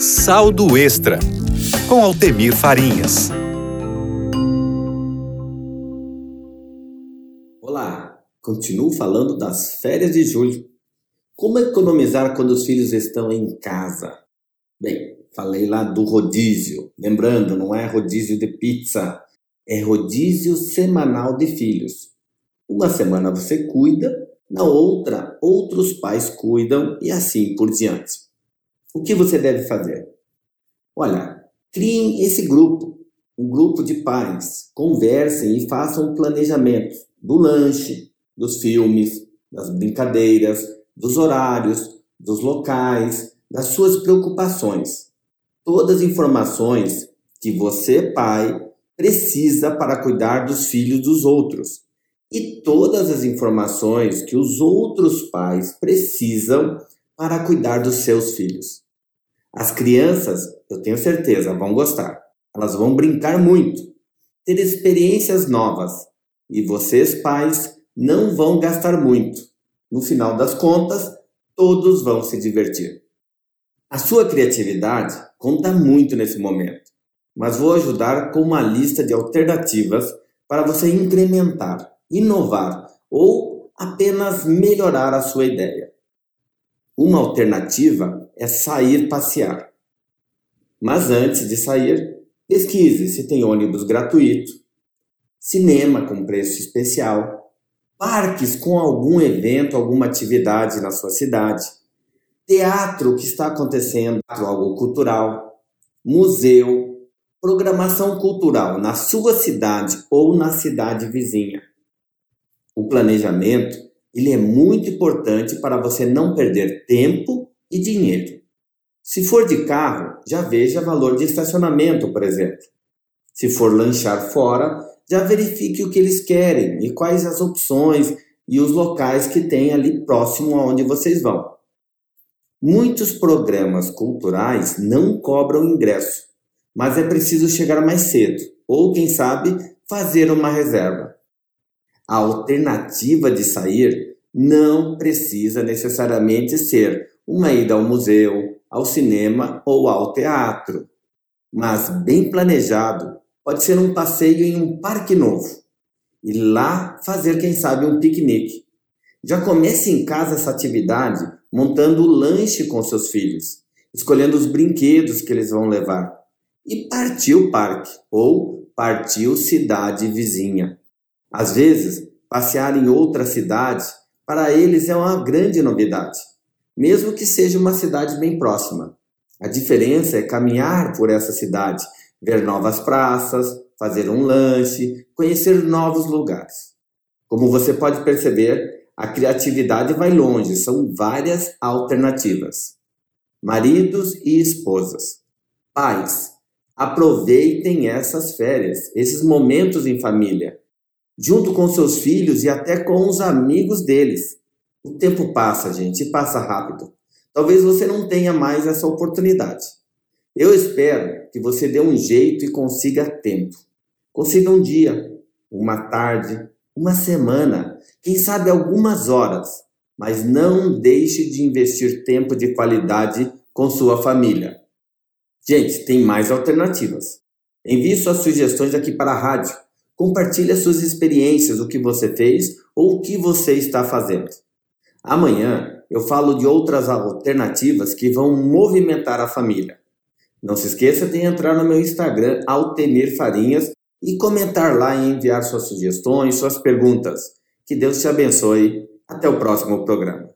Saldo Extra, com Altemir Farinhas. Olá, continuo falando das férias de julho. Como economizar quando os filhos estão em casa? Bem, falei lá do rodízio. Lembrando, não é rodízio de pizza, é rodízio semanal de filhos. Uma semana você cuida, na outra, outros pais cuidam e assim por diante. O que você deve fazer? Olha, criem esse grupo, um grupo de pais, conversem e façam um planejamento do lanche, dos filmes, das brincadeiras, dos horários, dos locais, das suas preocupações. Todas as informações que você, pai, precisa para cuidar dos filhos dos outros. E todas as informações que os outros pais precisam para cuidar dos seus filhos. As crianças, eu tenho certeza, vão gostar. Elas vão brincar muito, ter experiências novas. E vocês, pais, não vão gastar muito. No final das contas, todos vão se divertir. A sua criatividade conta muito nesse momento, mas vou ajudar com uma lista de alternativas para você incrementar, inovar ou apenas melhorar a sua ideia. Uma alternativa é sair passear. Mas antes de sair, pesquise se tem ônibus gratuito, cinema com preço especial, parques com algum evento, alguma atividade na sua cidade, teatro que está acontecendo, algo cultural, museu, programação cultural na sua cidade ou na cidade vizinha. O planejamento ele é muito importante para você não perder tempo e dinheiro. Se for de carro, já veja valor de estacionamento, por exemplo. Se for lanchar fora, já verifique o que eles querem e quais as opções e os locais que tem ali próximo aonde vocês vão. Muitos programas culturais não cobram ingresso, mas é preciso chegar mais cedo ou, quem sabe, fazer uma reserva. A alternativa de sair não precisa necessariamente ser uma ida ao museu, ao cinema ou ao teatro, mas bem planejado pode ser um passeio em um parque novo e lá fazer, quem sabe, um piquenique. Já comece em casa essa atividade montando o lanche com seus filhos, escolhendo os brinquedos que eles vão levar e partiu parque ou partiu cidade vizinha. Às vezes, passear em outra cidade para eles é uma grande novidade, mesmo que seja uma cidade bem próxima. A diferença é caminhar por essa cidade, ver novas praças, fazer um lanche, conhecer novos lugares. Como você pode perceber, a criatividade vai longe, são várias alternativas. Maridos e esposas, pais, aproveitem essas férias, esses momentos em família junto com seus filhos e até com os amigos deles. O tempo passa, gente, e passa rápido. Talvez você não tenha mais essa oportunidade. Eu espero que você dê um jeito e consiga tempo. Consiga um dia, uma tarde, uma semana, quem sabe algumas horas, mas não deixe de investir tempo de qualidade com sua família. Gente, tem mais alternativas. Envie suas sugestões aqui para a rádio Compartilhe as suas experiências, o que você fez ou o que você está fazendo. Amanhã eu falo de outras alternativas que vão movimentar a família. Não se esqueça de entrar no meu Instagram, Altemir Farinhas, e comentar lá e enviar suas sugestões, suas perguntas. Que Deus te abençoe. Até o próximo programa.